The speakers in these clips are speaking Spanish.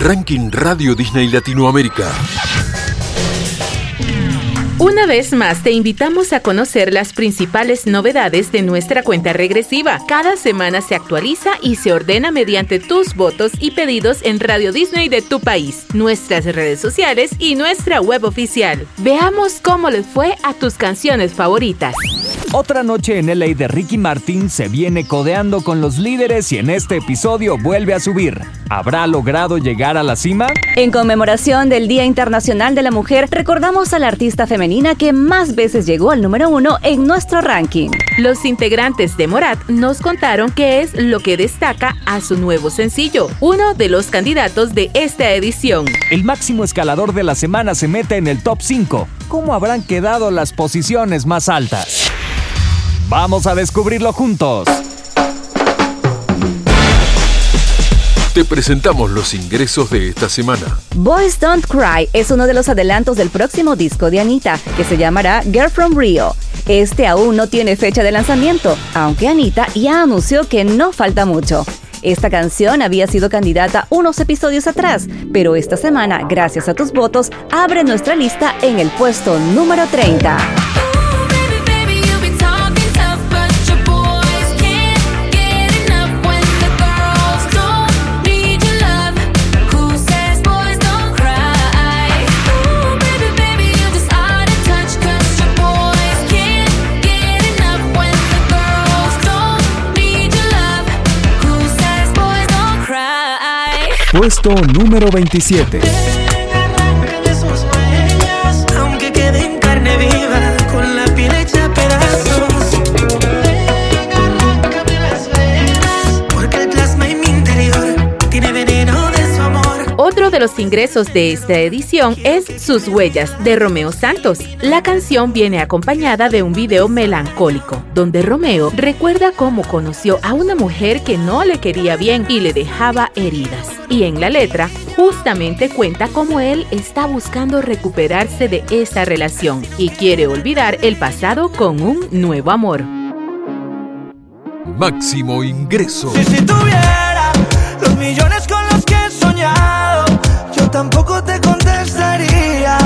Ranking Radio Disney Latinoamérica. Una vez más te invitamos a conocer las principales novedades de nuestra cuenta regresiva. Cada semana se actualiza y se ordena mediante tus votos y pedidos en Radio Disney de tu país, nuestras redes sociales y nuestra web oficial. Veamos cómo les fue a tus canciones favoritas. Otra noche en LA de Ricky Martin se viene codeando con los líderes y en este episodio vuelve a subir. ¿Habrá logrado llegar a la cima? En conmemoración del Día Internacional de la Mujer, recordamos a la artista femenina que más veces llegó al número uno en nuestro ranking. Los integrantes de Morat nos contaron qué es lo que destaca a su nuevo sencillo, uno de los candidatos de esta edición. El máximo escalador de la semana se mete en el top 5. ¿Cómo habrán quedado las posiciones más altas? Vamos a descubrirlo juntos. Te presentamos los ingresos de esta semana. Boys Don't Cry es uno de los adelantos del próximo disco de Anita, que se llamará Girl from Rio. Este aún no tiene fecha de lanzamiento, aunque Anita ya anunció que no falta mucho. Esta canción había sido candidata unos episodios atrás, pero esta semana, gracias a tus votos, abre nuestra lista en el puesto número 30. Puesto número 27. Otro de los ingresos de esta edición es Sus Huellas de Romeo Santos. La canción viene acompañada de un video melancólico, donde Romeo recuerda cómo conoció a una mujer que no le quería bien y le dejaba heridas. Y en la letra, justamente cuenta cómo él está buscando recuperarse de esa relación y quiere olvidar el pasado con un nuevo amor. Máximo ingreso. Si, si tuviera tampoco te contestaría.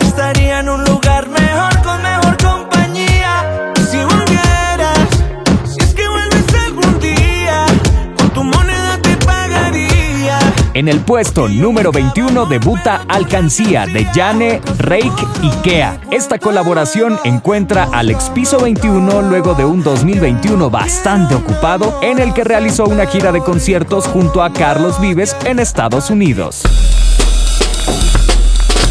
Estaría en un lugar mejor con mejor compañía. Si volvieras, si es que vuelves algún día, con tu moneda te pagaría. En el puesto número 21 debuta Alcancía de Jane, Rake y Kea. Esta colaboración encuentra al Expiso 21 luego de un 2021 bastante ocupado en el que realizó una gira de conciertos junto a Carlos Vives en Estados Unidos.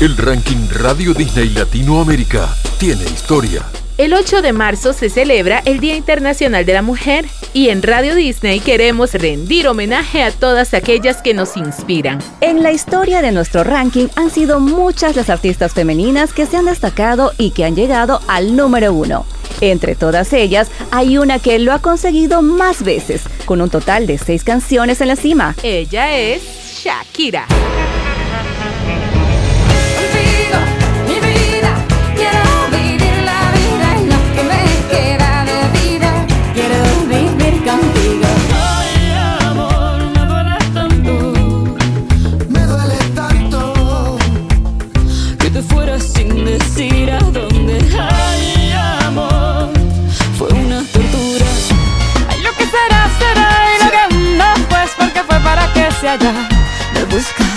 El ranking Radio Disney Latinoamérica tiene historia. El 8 de marzo se celebra el Día Internacional de la Mujer y en Radio Disney queremos rendir homenaje a todas aquellas que nos inspiran. En la historia de nuestro ranking han sido muchas las artistas femeninas que se han destacado y que han llegado al número uno. Entre todas ellas, hay una que lo ha conseguido más veces, con un total de seis canciones en la cima. Ella es Shakira. Haya. Me buscas,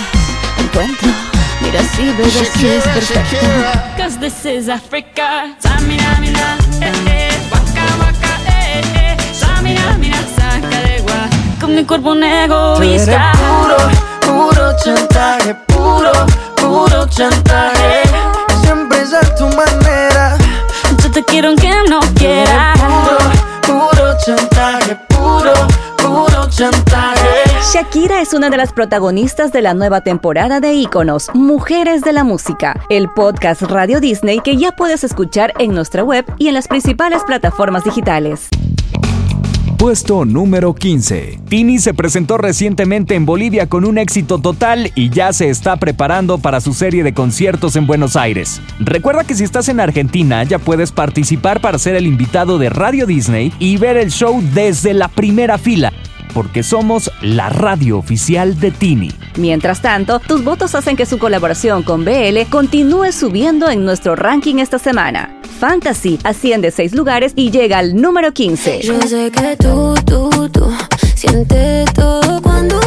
encuentro. Mira si ves así es perfecto. Cause this is Africa. Samina, mira, eh, eh. Waka, waka, eh, eh. Samina, mira, saca de gua. Con mi cuerpo un egoísta. puro, puro chantaje, puro, puro chantaje. Siempre es a tu manera. Yo te quiero aunque no quieras. Puro, puro chantaje, puro, puro chantaje. Shakira es una de las protagonistas de la nueva temporada de Íconos, Mujeres de la Música, el podcast Radio Disney que ya puedes escuchar en nuestra web y en las principales plataformas digitales. Puesto número 15. Tini se presentó recientemente en Bolivia con un éxito total y ya se está preparando para su serie de conciertos en Buenos Aires. Recuerda que si estás en Argentina ya puedes participar para ser el invitado de Radio Disney y ver el show desde la primera fila. Porque somos la radio oficial de Tini. Mientras tanto, tus votos hacen que su colaboración con BL continúe subiendo en nuestro ranking esta semana. Fantasy asciende seis lugares y llega al número 15. Yo sé que tú, tú, tú sientes todo cuando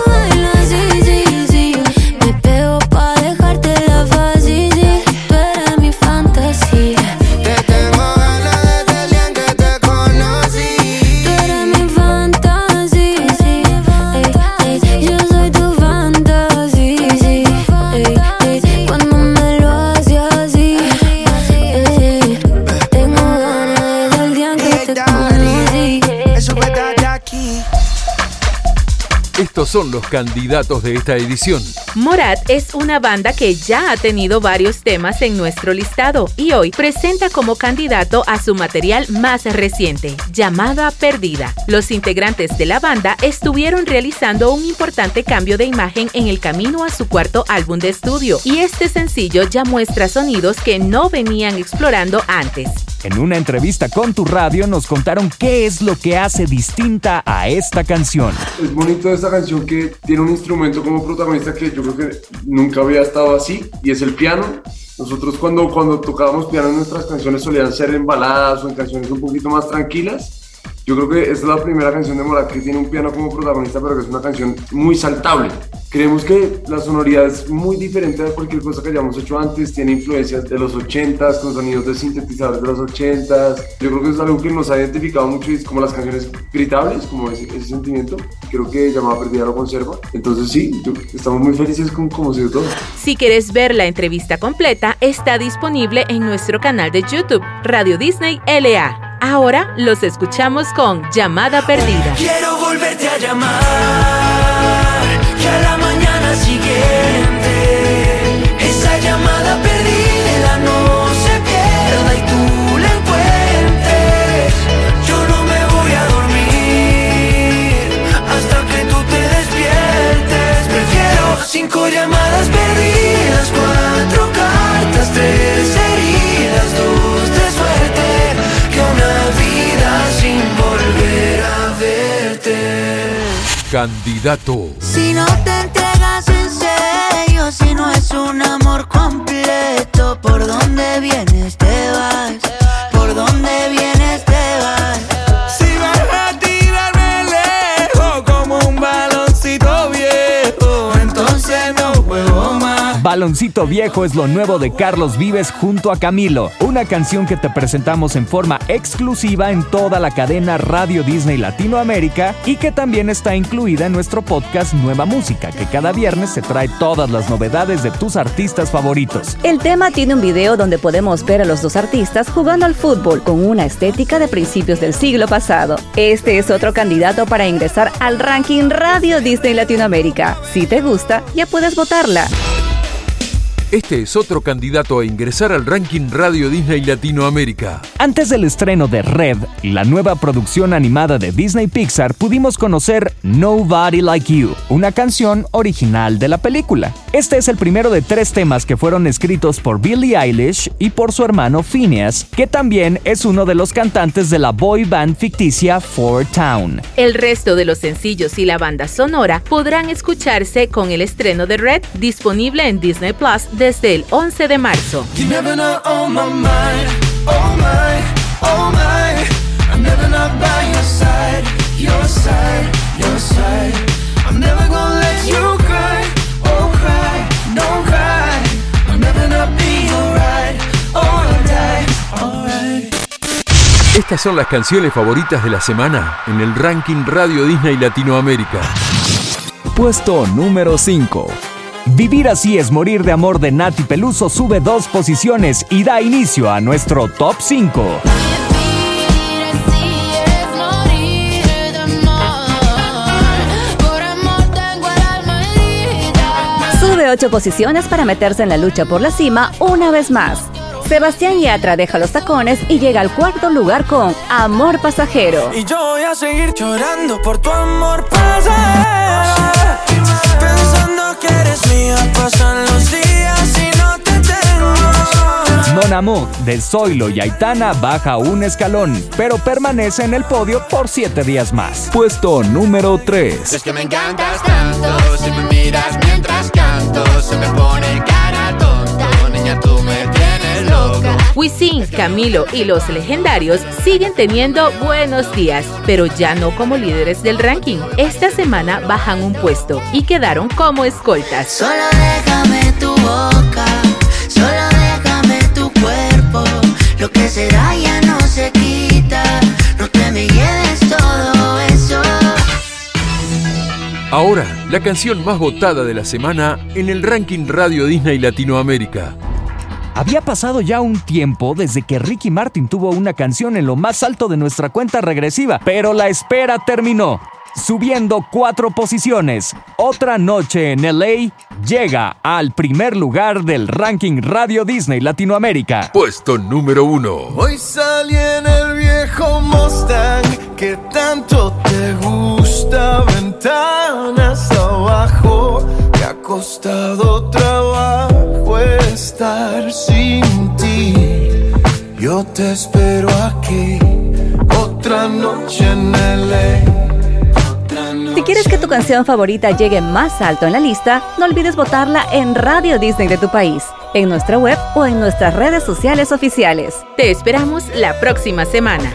Estos son los candidatos de esta edición. Morat es una banda que ya ha tenido varios temas en nuestro listado y hoy presenta como candidato a su material más reciente, Llamada Perdida. Los integrantes de la banda estuvieron realizando un importante cambio de imagen en el camino a su cuarto álbum de estudio y este sencillo ya muestra sonidos que no venían explorando antes. En una entrevista con tu radio nos contaron qué es lo que hace distinta a esta canción. Es bonito esta canción que tiene un instrumento como protagonista que yo creo que nunca había estado así y es el piano. Nosotros cuando, cuando tocábamos piano nuestras canciones solían ser en baladas o en canciones un poquito más tranquilas. Yo creo que es la primera canción de Morat que tiene un piano como protagonista, pero que es una canción muy saltable. Creemos que la sonoridad es muy diferente de cualquier cosa que hayamos hecho antes, tiene influencias de los 80s, con sonidos de sintetizadores de los 80s. Yo creo que es algo que nos ha identificado mucho y es como las canciones gritables, como ese, ese sentimiento. Creo que Llamada Perdida lo conserva. Entonces sí, yo- estamos muy felices con cómo se dio todo. Si quieres ver la entrevista completa, está disponible en nuestro canal de YouTube, Radio Disney LA. Ahora los escuchamos con Llamada Perdida. Quiero volverte a llamar Candidato. Si no te Baloncito Viejo es lo nuevo de Carlos Vives junto a Camilo, una canción que te presentamos en forma exclusiva en toda la cadena Radio Disney Latinoamérica y que también está incluida en nuestro podcast Nueva Música, que cada viernes se trae todas las novedades de tus artistas favoritos. El tema tiene un video donde podemos ver a los dos artistas jugando al fútbol con una estética de principios del siglo pasado. Este es otro candidato para ingresar al ranking Radio Disney Latinoamérica. Si te gusta, ya puedes votarla. Este es otro candidato a ingresar al ranking Radio Disney Latinoamérica. Antes del estreno de Red, la nueva producción animada de Disney Pixar, pudimos conocer Nobody Like You, una canción original de la película. Este es el primero de tres temas que fueron escritos por Billie Eilish y por su hermano Phineas, que también es uno de los cantantes de la boy band ficticia Four Town. El resto de los sencillos y la banda sonora podrán escucharse con el estreno de Red disponible en Disney Plus desde el 11 de marzo. Estas son las canciones favoritas de la semana en el ranking Radio Disney Latinoamérica. Puesto número 5. Vivir así es morir de amor de Nati Peluso sube dos posiciones y da inicio a nuestro top 5. Vivir así es morir de amor. Por amor tengo el alma herida. Sube ocho posiciones para meterse en la lucha por la cima una vez más. Sebastián Yatra deja los tacones y llega al cuarto lugar con Amor Pasajero. Y yo voy a seguir llorando por tu amor pasajero. Pensando que eres mía, pasan los días y no te tengo. Mon Amo de Zoilo y Aitana baja un escalón, pero permanece en el podio por 7 días más. Puesto número 3. Es que me encantas tanto, si me miras mientras canto, se me pone Wisin, Camilo y los legendarios siguen teniendo buenos días, pero ya no como líderes del ranking. Esta semana bajan un puesto y quedaron como escoltas. Solo déjame tu boca, solo déjame tu cuerpo. Lo que se da ya no se quita, no te me lleves todo eso. Ahora, la canción más votada de la semana en el ranking Radio Disney Latinoamérica. Había pasado ya un tiempo desde que Ricky Martin tuvo una canción en lo más alto de nuestra cuenta regresiva, pero la espera terminó. Subiendo cuatro posiciones, otra noche en LA llega al primer lugar del ranking Radio Disney Latinoamérica. Puesto número 1. Hoy salí en el viejo Mustang que tanto te gusta, ventanas abajo. Ha costado trabajo estar sin ti. Yo te espero aquí, otra noche en noche Si quieres que tu canción favorita llegue más alto en la lista, no olvides votarla en Radio Disney de tu país, en nuestra web o en nuestras redes sociales oficiales. Te esperamos la próxima semana.